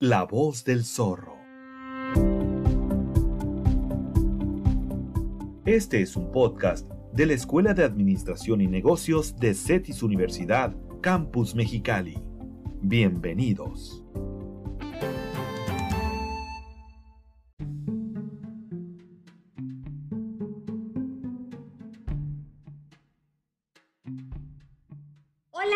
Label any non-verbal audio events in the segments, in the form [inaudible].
La voz del zorro. Este es un podcast de la Escuela de Administración y Negocios de CETIS Universidad, Campus Mexicali. Bienvenidos. Hola,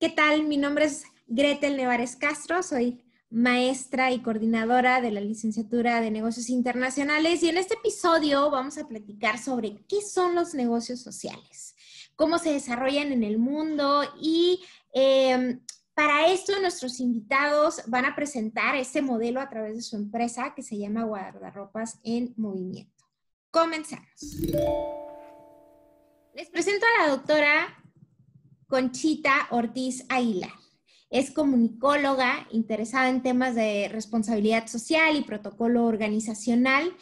¿qué tal? Mi nombre es Gretel Nevares Castro, soy maestra y coordinadora de la licenciatura de negocios internacionales y en este episodio vamos a platicar sobre qué son los negocios sociales, cómo se desarrollan en el mundo y em, para esto nuestros invitados van a presentar este modelo a través de su empresa que se llama Guardarropas en Movimiento. Comenzamos. Les presento a la doctora Conchita Ortiz Aguilar. Es comunicóloga interesada en temas de responsabilidad social y protocolo organizacional.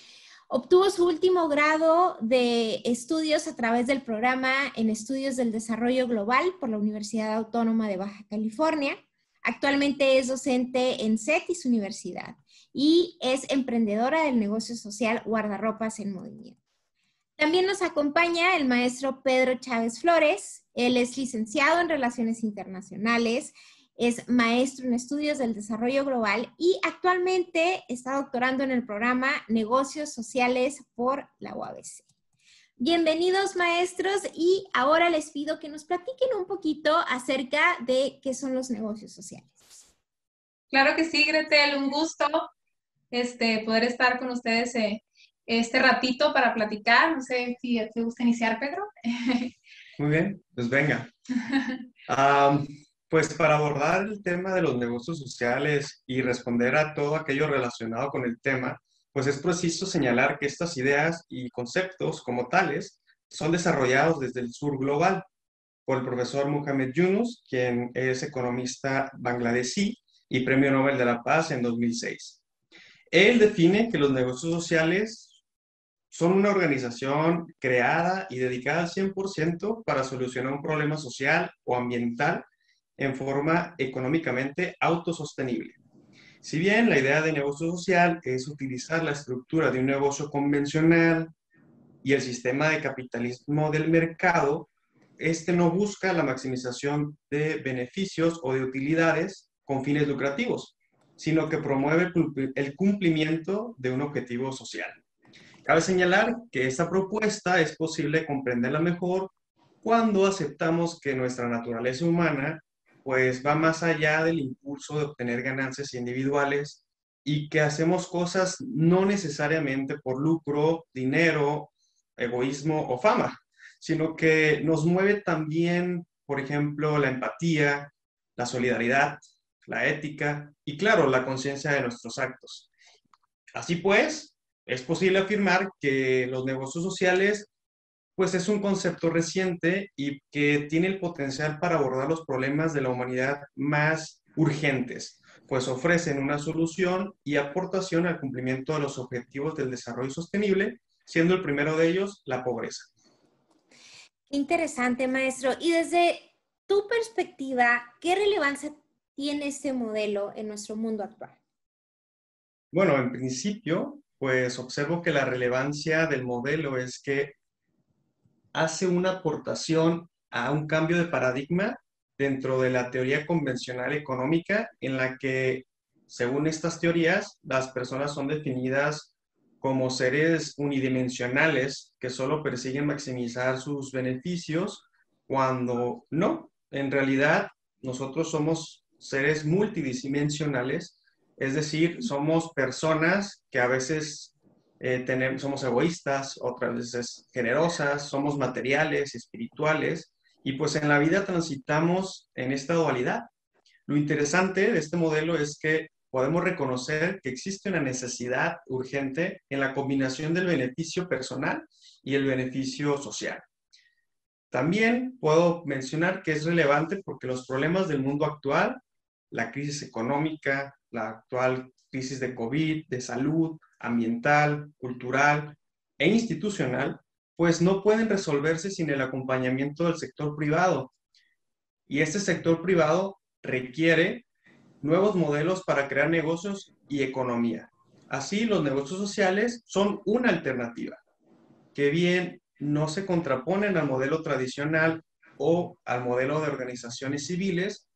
Obtuvo su último grado de estudios a través del programa en Estudios del Desarrollo Global por la Universidad Autónoma de Baja California. Actualmente es docente en CETIS Universidad y es emprendedora del negocio social Guardarropas en Movimiento. También nos acompaña el maestro Pedro Chávez Flores. Él es licenciado en Relaciones Internacionales, es maestro en estudios del desarrollo global y actualmente está doctorando en el programa Negocios Sociales por la UABC. Bienvenidos maestros y ahora les pido que nos platiquen un poquito acerca de qué son los negocios sociales. Claro que sí, Gretel, un gusto este, poder estar con ustedes eh, este ratito para platicar. No sé si te gusta iniciar, Pedro. Muy bien, pues venga. [laughs] Pues para abordar el tema de los negocios sociales y responder a todo aquello relacionado con el tema, pues es preciso señalar que estas ideas y conceptos como tales son desarrollados desde el sur global por el profesor Mohamed Yunus, quien es economista bangladesí y Premio Nobel de la Paz en 2006. Él define que los negocios sociales son una organización creada y dedicada al 100% para solucionar un problema social o ambiental en forma económicamente autosostenible. Si bien la idea de negocio social es utilizar la estructura de un negocio convencional y el sistema de capitalismo del mercado, este no busca la maximización de beneficios o de utilidades con fines lucrativos, sino que promueve el cumplimiento de un objetivo social. Cabe señalar que esta propuesta es posible comprenderla mejor cuando aceptamos que nuestra naturaleza humana pues va más allá del impulso de obtener ganancias individuales y que hacemos cosas no necesariamente por lucro, dinero, egoísmo o fama, sino que nos mueve también, por ejemplo, la empatía, la solidaridad, la ética y, claro, la conciencia de nuestros actos. Así pues, es posible afirmar que los negocios sociales pues es un concepto reciente y que tiene el potencial para abordar los problemas de la humanidad más urgentes, pues ofrecen una solución y aportación al cumplimiento de los objetivos del desarrollo sostenible, siendo el primero de ellos la pobreza. Interesante, maestro. Y desde tu perspectiva, ¿qué relevancia tiene este modelo en nuestro mundo actual? Bueno, en principio, pues observo que la relevancia del modelo es que hace una aportación a un cambio de paradigma dentro de la teoría convencional económica en la que, según estas teorías, las personas son definidas como seres unidimensionales que solo persiguen maximizar sus beneficios cuando no, en realidad nosotros somos seres multidimensionales, es decir, somos personas que a veces eh, somos egoístas, otras veces generosas, somos materiales, espirituales, y pues en la vida transitamos en esta dualidad. Lo interesante de este modelo es que podemos reconocer que existe una necesidad urgente en la combinación del beneficio personal y el beneficio social. También puedo mencionar que es relevante porque los problemas del mundo actual, la crisis económica, la actual crisis de COVID, de salud, ambiental, cultural e institucional, pues no pueden resolverse sin el acompañamiento del sector privado. Y este sector privado requiere nuevos modelos para crear negocios y economía. Así, los negocios sociales son una alternativa que bien no se contraponen al modelo tradicional o al modelo de organizaciones civiles,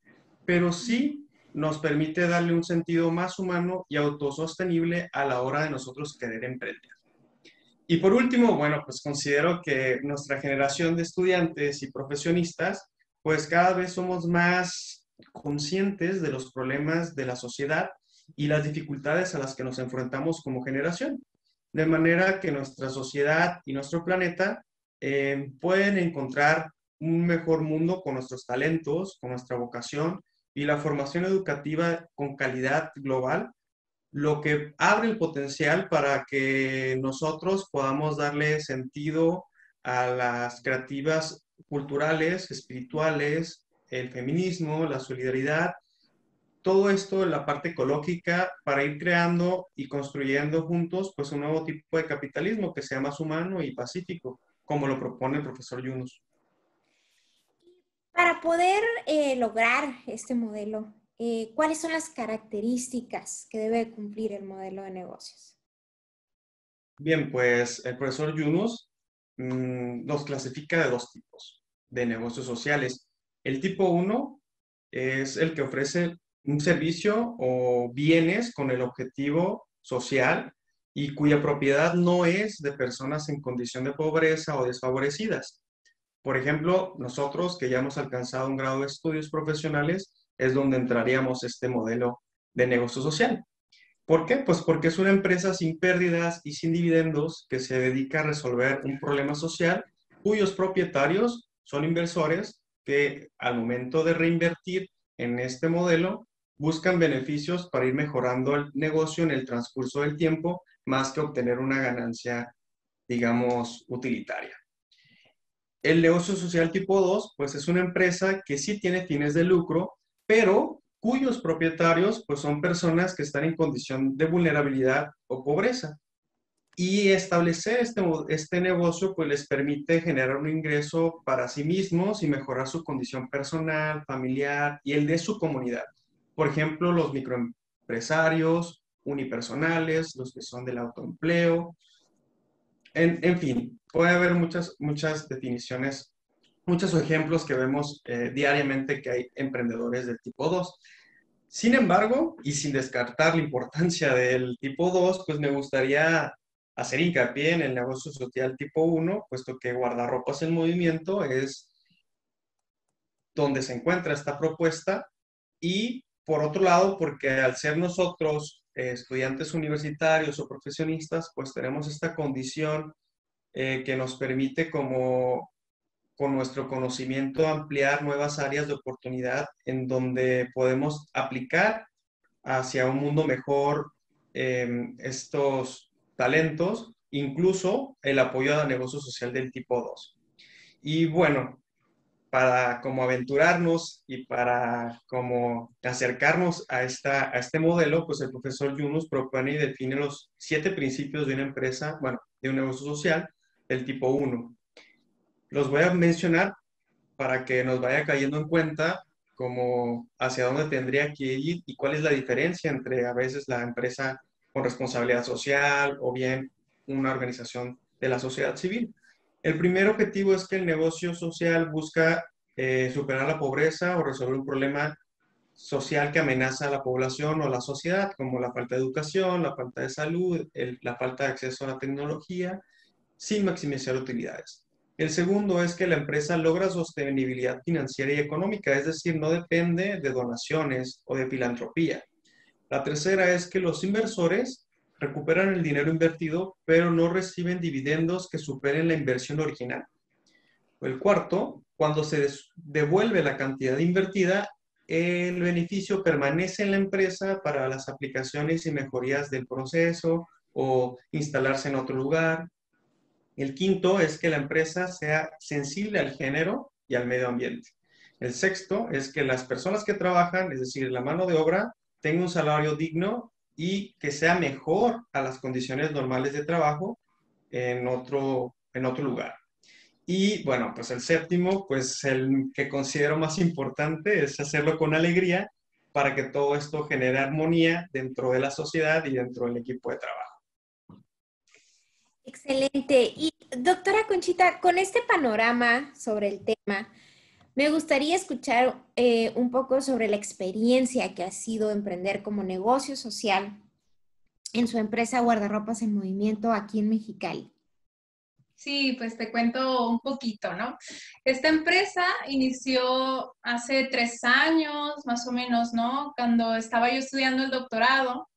pero sí nos permite darle un sentido más humano y autosostenible a la hora de nosotros querer emprender. Y por último, bueno, pues considero que nuestra generación de estudiantes y profesionistas, pues cada vez somos más conscientes de los problemas de la sociedad y las dificultades a las que nos enfrentamos como generación. De manera que nuestra sociedad y nuestro planeta eh, pueden encontrar un mejor mundo con nuestros talentos, con nuestra vocación y la formación educativa con calidad global lo que abre el potencial para que nosotros podamos darle sentido a las creativas culturales, espirituales, el feminismo, la solidaridad, todo esto en la parte ecológica para ir creando y construyendo juntos pues un nuevo tipo de capitalismo que sea más humano y pacífico, como lo propone el profesor Yunus. Para poder eh, lograr este modelo, eh, ¿cuáles son las características que debe cumplir el modelo de negocios? Bien, pues el profesor Yunus mm, nos clasifica de dos tipos de negocios sociales. El tipo 1 es el que ofrece un servicio o bienes con el objetivo social y cuya propiedad no es de personas en condición de pobreza o desfavorecidas. Por ejemplo, nosotros que ya hemos alcanzado un grado de estudios profesionales, es donde entraríamos este modelo de negocio social. ¿Por qué? Pues porque es una empresa sin pérdidas y sin dividendos que se dedica a resolver un problema social cuyos propietarios son inversores que al momento de reinvertir en este modelo buscan beneficios para ir mejorando el negocio en el transcurso del tiempo más que obtener una ganancia, digamos, utilitaria. El negocio social tipo 2, pues es una empresa que sí tiene fines de lucro, pero cuyos propietarios pues son personas que están en condición de vulnerabilidad o pobreza. Y establecer este, este negocio pues les permite generar un ingreso para sí mismos y mejorar su condición personal, familiar y el de su comunidad. Por ejemplo, los microempresarios, unipersonales, los que son del autoempleo. En, en fin, puede haber muchas, muchas definiciones muchos ejemplos que vemos eh, diariamente que hay emprendedores del tipo 2. Sin embargo, y sin descartar la importancia del tipo 2, pues me gustaría hacer hincapié en el negocio social tipo 1, puesto que guardarropas en movimiento es donde se encuentra esta propuesta y por otro lado, porque al ser nosotros eh, estudiantes universitarios o profesionistas, pues tenemos esta condición eh, que nos permite como con nuestro conocimiento ampliar nuevas áreas de oportunidad en donde podemos aplicar hacia un mundo mejor em, estos talentos, incluso el apoyo al negocio social del tipo 2. Y bueno, para como aventurarnos y para como acercarnos a, esta, a este modelo, pues el profesor Yunus propone y define los siete principios de una empresa, bueno, de un negocio social del tipo 1 los voy a mencionar para que nos vaya cayendo en cuenta como hacia dónde tendría que ir y cuál es la diferencia entre a veces la empresa con responsabilidad social o bien una organización de la sociedad civil. El primer objetivo es que el negocio social busca eh, superar la pobreza o resolver un problema social que amenaza a la población o a la sociedad, como la falta de educación, la falta de salud, la falta de acceso a la tecnología, sin maximizar utilidades. El segundo es que la empresa logra sostenibilidad financiera y económica, es decir, no depende de donaciones o de filantropía. La tercera es que los inversores recuperan el dinero invertido, pero no reciben dividendos que superen la inversión original. El cuarto, cuando se devuelve la cantidad invertida, el beneficio permanece en la empresa para las aplicaciones y mejorías del proceso o instalarse en otro lugar, el quinto es que la empresa sea sensible al género y al medio ambiente. El sexto es que las personas que trabajan, es decir, la mano de obra, tenga un salario digno y que sea mejor a las condiciones normales de trabajo en otro, en otro lugar. Y bueno, pues el séptimo, pues el que considero más importante es hacerlo con alegría para que todo esto genere armonía dentro de la sociedad y dentro del equipo de trabajo. Excelente. Y doctora Conchita, con este panorama sobre el tema, me gustaría escuchar eh, un poco sobre la experiencia que ha sido emprender como negocio social en su empresa Guardarropas en Movimiento aquí en Mexicali. Sí, pues te cuento un poquito, ¿no? Esta empresa inició hace tres años, más o menos, ¿no? Cuando estaba yo estudiando el doctorado,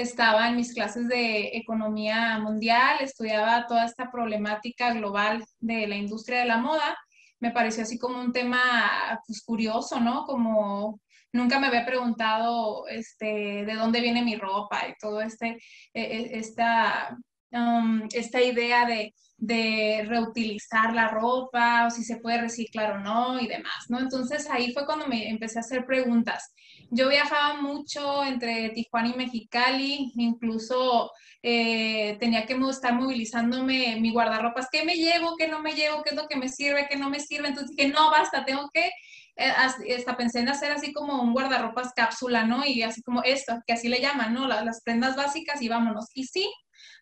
estaba en mis clases de economía mundial, estudiaba toda esta problemática global de la industria de la moda. Me pareció así como un tema pues, curioso, ¿no? Como nunca me había preguntado este, de dónde viene mi ropa y todo este, e, e, esta, um, esta idea de de reutilizar la ropa o si se puede reciclar o no y demás, ¿no? Entonces ahí fue cuando me empecé a hacer preguntas. Yo viajaba mucho entre Tijuana y Mexicali, incluso eh, tenía que estar movilizándome mi guardarropas, ¿qué me llevo, qué no me llevo, qué es lo que me sirve, qué no me sirve? Entonces dije, no, basta, tengo que, eh, hasta pensé en hacer así como un guardarropas cápsula, ¿no? Y así como esto, que así le llaman, ¿no? Las, las prendas básicas y vámonos. Y sí,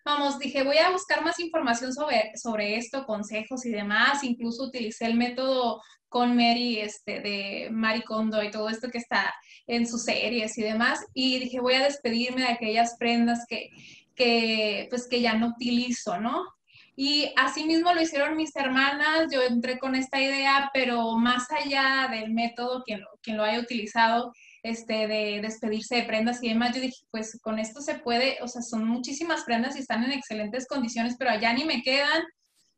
vamos, dije, voy a buscar más información sobre, sobre esto, consejos y demás. Incluso utilicé el método con Mary, este, de Maricondo y todo esto que está en sus series y demás. Y dije, voy a despedirme de aquellas prendas que, que, pues, que ya no utilizo, ¿no? Y así mismo lo hicieron mis hermanas, yo entré con esta idea, pero más allá del método, quien quien lo haya utilizado, este, de despedirse de prendas y demás, yo dije, pues con esto se puede, o sea, son muchísimas prendas y están en excelentes condiciones, pero allá ni me quedan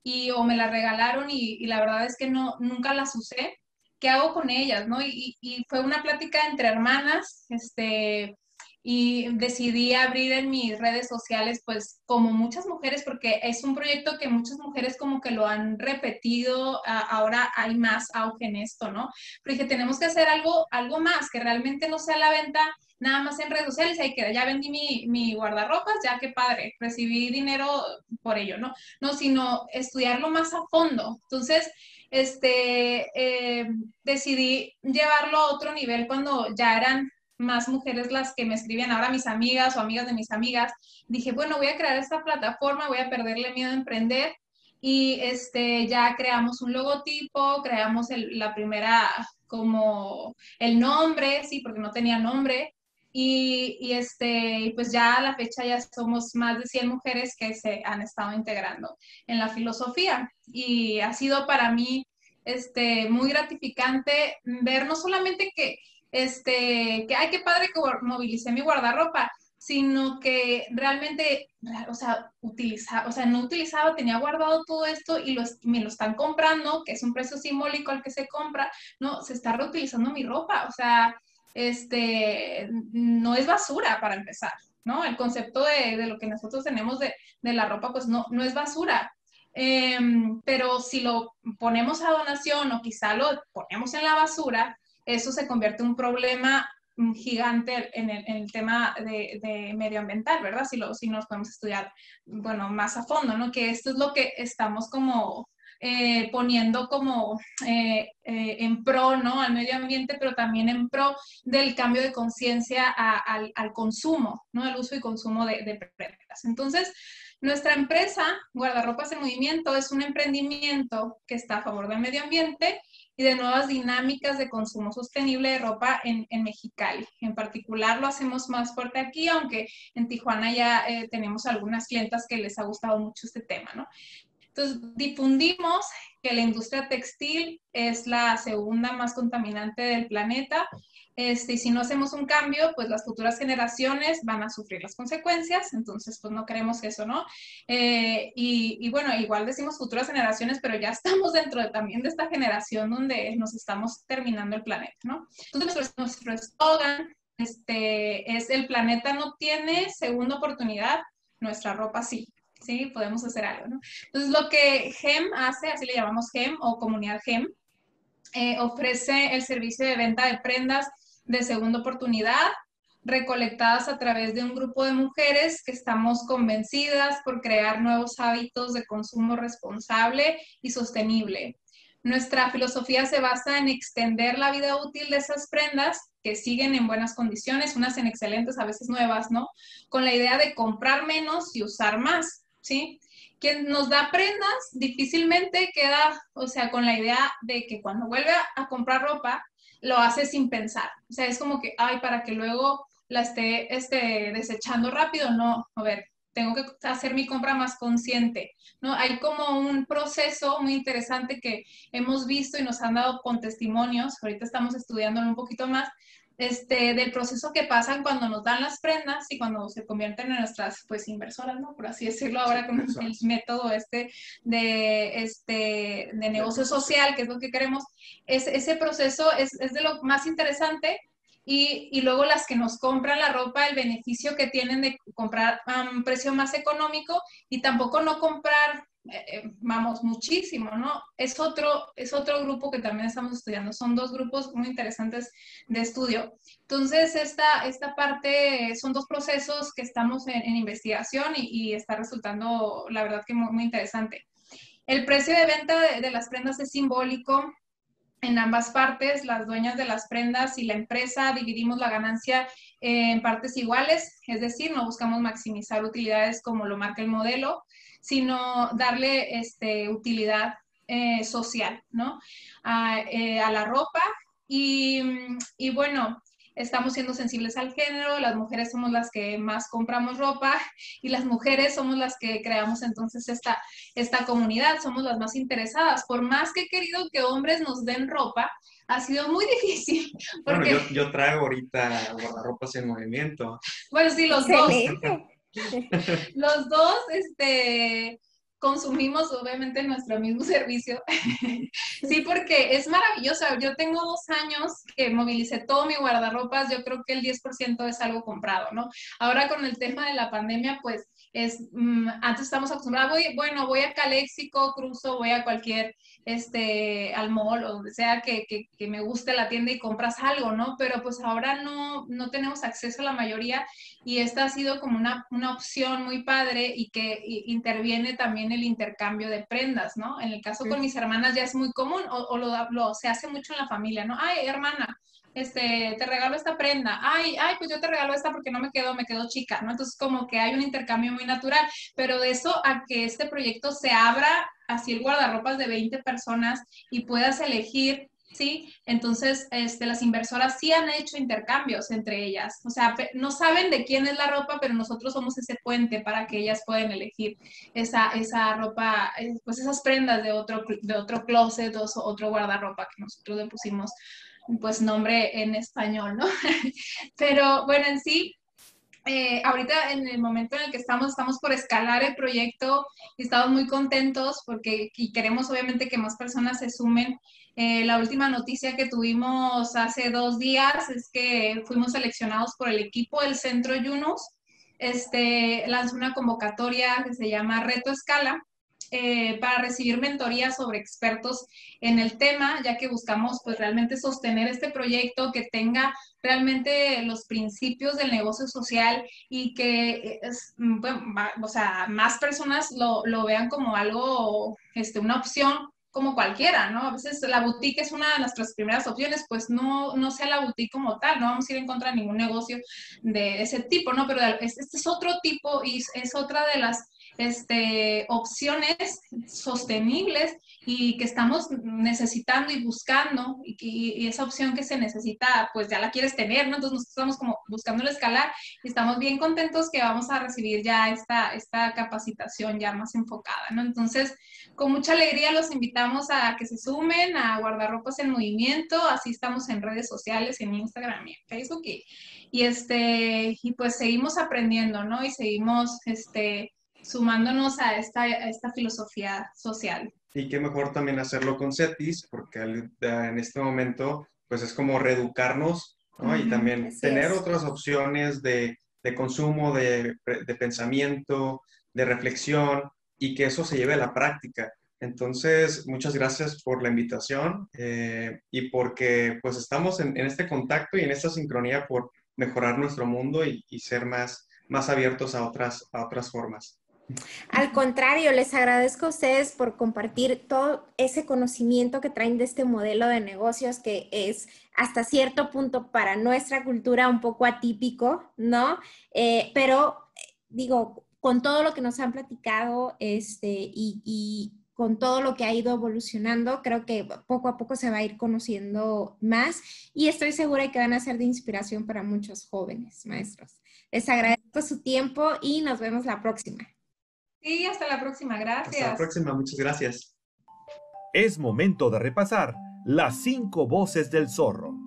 y o me las regalaron y, y la verdad es que no, nunca las usé. ¿Qué hago con ellas? ¿no? Y, y fue una plática entre hermanas, este, y decidí abrir en mis redes sociales, pues como muchas mujeres, porque es un proyecto que muchas mujeres como que lo han repetido, ahora hay más auge en esto, ¿no? Pero dije, tenemos que hacer algo, algo más, que realmente no sea la venta nada más en redes sociales, ahí queda, ya vendí mi, mi guardarropas, ya qué padre, recibí dinero por ello, ¿no? No, sino estudiarlo más a fondo. Entonces, este, eh, decidí llevarlo a otro nivel cuando ya eran más mujeres las que me escribían, ahora mis amigas o amigas de mis amigas. Dije, bueno, voy a crear esta plataforma, voy a perderle miedo a emprender y este, ya creamos un logotipo, creamos la primera como el nombre, sí, porque no tenía nombre. Y, este, pues ya a la fecha ya somos más de 100 mujeres que se han estado integrando en la filosofía. Y ha sido para mí este, muy gratificante ver no solamente que este, que, ay, qué padre que movilicé mi guardarropa, sino que realmente, o sea, utiliza, o sea, no utilizaba, tenía guardado todo esto y los, me lo están comprando, que es un precio simbólico al que se compra, no, se está reutilizando mi ropa, o sea, este, no es basura para empezar, ¿no? El concepto de, de lo que nosotros tenemos de, de, la ropa, pues no, no es basura. Em, pero si lo ponemos a donación o quizá lo ponemos en la basura, eso se convierte en un problema gigante en el, tema de, medioambiental, ¿verdad? Si, lo, si nos podemos estudiar, bueno, más a fondo, ¿no? Que esto es lo que estamos como eh, poniendo como eh, eh, en pro, ¿no? Al medio ambiente, pero también en pro del cambio de conciencia al, al, consumo, ¿no? El uso y consumo de, de prendas. Entonces, nuestra empresa, Guardarropas en Movimiento, es un emprendimiento que está a favor del medio ambiente y de nuevas dinámicas de consumo sostenible de ropa en, en Mexicali. En particular lo hacemos más fuerte aquí, aunque en Tijuana ya tenemos algunas clientas que les ha gustado mucho este tema, ¿no? Entonces, difundimos que la industria textil es la segunda más contaminante del planeta este, y si no hacemos un cambio, pues las futuras generaciones van a sufrir las consecuencias, entonces pues no queremos eso, ¿no? Eh, y, bueno, igual decimos futuras generaciones, pero ya [laughs] estamos dentro de, también de esta generación donde nos estamos terminando el planeta, ¿no? Entonces nuestro eslogan este, es el planeta no tiene segunda oportunidad, nuestra ropa sí. Sí, podemos hacer algo, ¿no? Entonces, lo que GEM hace, así le llamamos GEM o comunidad GEM, eh, ofrece el servicio de venta de prendas de segunda oportunidad, recolectadas a través de un grupo de mujeres que estamos convencidas por crear nuevos hábitos de consumo responsable y sostenible. Nuestra filosofía se basa en extender la vida útil de esas prendas que siguen en buenas condiciones, unas en excelentes, a veces nuevas, ¿no? Con la idea de comprar menos y usar más, ¿sí? Quien nos da prendas difícilmente queda, o sea, con la idea de que cuando vuelve a comprar ropa, lo hace sin pensar. O sea, es como que, ay, para que luego la esté, esté desechando rápido, no, a ver, tengo que hacer mi compra más consciente, ¿no? Hay como un proceso muy interesante que hemos visto y nos han dado con testimonios, ahorita estamos estudiándolo un poquito más, este, del proceso que pasan cuando nos dan las prendas y cuando se convierten en nuestras, pues, inversoras, ¿no? Por así decirlo ahora con el método este de, este, de negocio social, que es lo que queremos. Es, ese proceso es, es de lo más interesante y, y, luego las que nos compran la ropa, el beneficio que tienen de comprar a un precio más económico y tampoco no comprar eh, eh, vamos, muchísimo, ¿no? Es otro, es otro grupo que también estamos estudiando, son dos grupos muy interesantes de estudio. Entonces, esta, esta parte son dos procesos que estamos en, investigación y, está resultando, la verdad, que muy, interesante. El precio de venta de, de las prendas es simbólico, en ambas partes, las dueñas de las prendas y la empresa dividimos la ganancia en partes iguales, es decir, no buscamos maximizar utilidades como lo marca el modelo, sino darle este, utilidad eh, social, ¿no? A, eh, a la ropa. Y, y, bueno, estamos siendo sensibles al género, las mujeres somos las que más compramos ropa y las mujeres somos las que creamos entonces esta, esta comunidad, somos las más interesadas. Por más que he querido que hombres nos den ropa, ha sido muy [laughs] difícil. Porque... Bueno, yo, yo traigo ahorita guardarropas en movimiento. Bueno, sí, los dos. [laughs] Los dos, este, consumimos obviamente nuestro mismo [laughs] servicio. sí, porque es maravilloso. Yo tengo dos años que movilicé todo mi guardarropas, yo creo que el 10% es algo comprado, ¿no? Ahora con el tema de la pandemia, pues es, mm, antes estamos acostumbrados, voy, bueno, voy a Caléxico, cruzo, voy a cualquier, este, al mall o sea que, que, que, me guste la tienda y compras algo, ¿no? Pero pues ahora no, no tenemos acceso a la mayoría y esta ha sido como una, una opción muy padre y que interviene también el intercambio de prendas, ¿no? En el caso con mis hermanas ya es muy común o, o lo, lo, se hace mucho en la familia, ¿no? Ay, hermana, este, te regalo esta prenda, ay, ay, pues yo te regalo esta porque no me quedo, me quedo chica, ¿no? Entonces como que hay un intercambio muy natural, pero de eso a que este proyecto se abra así el guardarropas de 20 personas y puedas elegir ¿sí? Entonces, este, las inversoras sí han hecho intercambios entre ellas. O sea, no saben de quién es la ropa, pero nosotros somos ese puente para que ellas puedan elegir esa, esa ropa, eh, pues esas prendas de otro, de otro closet o otro guardarropa que nosotros le pusimos pues nombre en español, ¿no? [laughs] Pero bueno, en sí, eh, ahorita en el momento en el que estamos, estamos por escalar el proyecto y estamos muy contentos porque y queremos obviamente que más personas se sumen. Eh, la última noticia que tuvimos hace dos días es que fuimos seleccionados por el equipo del Centro Yunus. Este, lanzó una convocatoria que se llama Reto Escala eh, para recibir mentoría sobre expertos en el tema, ya que buscamos pues realmente sostener este proyecto que tenga realmente los principios del negocio social y que es, bueno, o sea, más personas lo, lo, vean como algo, este, una opción como cualquiera, ¿no? A veces la boutique es una de nuestras primeras opciones, pues no, no sea la boutique como tal, no vamos a ir en contra de ningún negocio de ese tipo, ¿no? Pero este es otro tipo y es otra de las este, opciones sostenibles y que estamos necesitando y buscando y, esa opción que se necesita, pues ya la quieres tener, ¿no? Entonces nosotros estamos como buscando escalar y estamos bien contentos que vamos a recibir ya esta, esta capacitación ya más enfocada, ¿no? Entonces, con mucha alegría los invitamos a que se sumen a Guardarropas en Movimiento, así estamos en redes sociales, en Instagram y en Facebook y, y este, y pues seguimos aprendiendo, ¿no? Y seguimos, este, sumándonos a esta, esta filosofía social. Y qué mejor también hacerlo con CETIS, porque en este momento pues es como reeducarnos ¿no? y también tener otras opciones de, de consumo, de, de, pensamiento, de reflexión y que eso se lleve a la práctica. Entonces, muchas gracias por la invitación eh, y porque pues estamos en, en, este contacto y en esta sincronía por mejorar nuestro mundo y, y ser más, más abiertos a otras, a otras formas. Al contrario, les agradezco a ustedes por compartir todo ese conocimiento que traen de este modelo de negocios que es hasta cierto punto para nuestra cultura un poco atípico, ¿no? Eh, pero digo, con todo lo que nos han platicado este, y, con todo lo que ha ido evolucionando, creo que poco a poco se va a ir conociendo más y estoy segura que van a ser de inspiración para muchos jóvenes maestros. Les agradezco su tiempo y nos vemos la próxima. Sí, hasta la próxima. Gracias. Hasta la próxima. Muchas gracias. Es momento de repasar las cinco voces del zorro.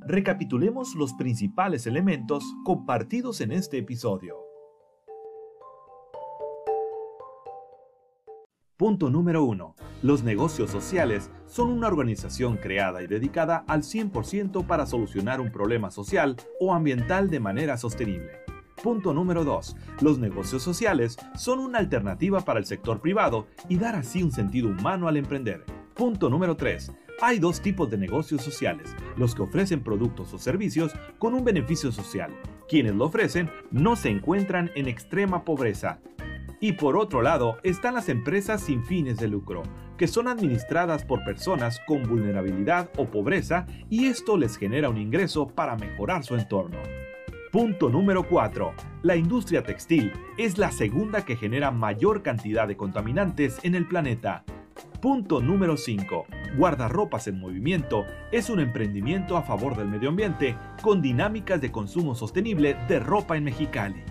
Recapitulemos los principales elementos compartidos en este episodio. Punto número 1. Los negocios sociales son una organización creada y dedicada al 100% para solucionar un problema social o ambiental de manera sostenible. Punto número 2. Los negocios sociales son una alternativa para el sector privado y dar así un sentido humano al emprender. Punto número 3. Hay dos tipos de negocios sociales, los que ofrecen productos o servicios con un beneficio social. Quienes lo ofrecen no se encuentran en extrema pobreza y por otro lado están las empresas sin fines de lucro, que son administradas por personas con vulnerabilidad o pobreza y esto les genera un ingreso para mejorar su entorno. Punto número 4. La industria textil es la segunda que genera mayor cantidad de contaminantes en el planeta. Punto número 5. Guardarropas en Movimiento es un emprendimiento a favor del medio ambiente con dinámicas de consumo sostenible de ropa en Mexicali.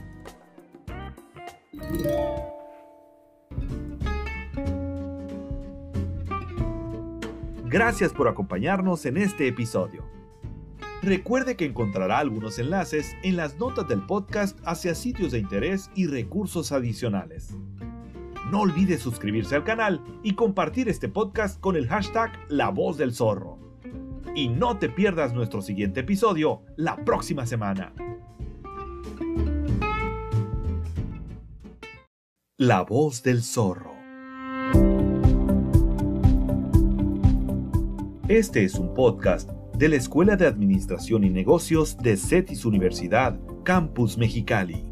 Gracias por acompañarnos en este episodio. Recuerde que encontrará algunos enlaces en las notas del podcast hacia sitios de interés y recursos adicionales. No olvide suscribirse al canal y compartir este podcast con el hashtag La Voz del Zorro. Y no te pierdas nuestro siguiente episodio la próxima semana. La voz del zorro. Este es un podcast de la Escuela de Administración y Negocios de CETIS Universidad, Campus Mexicali.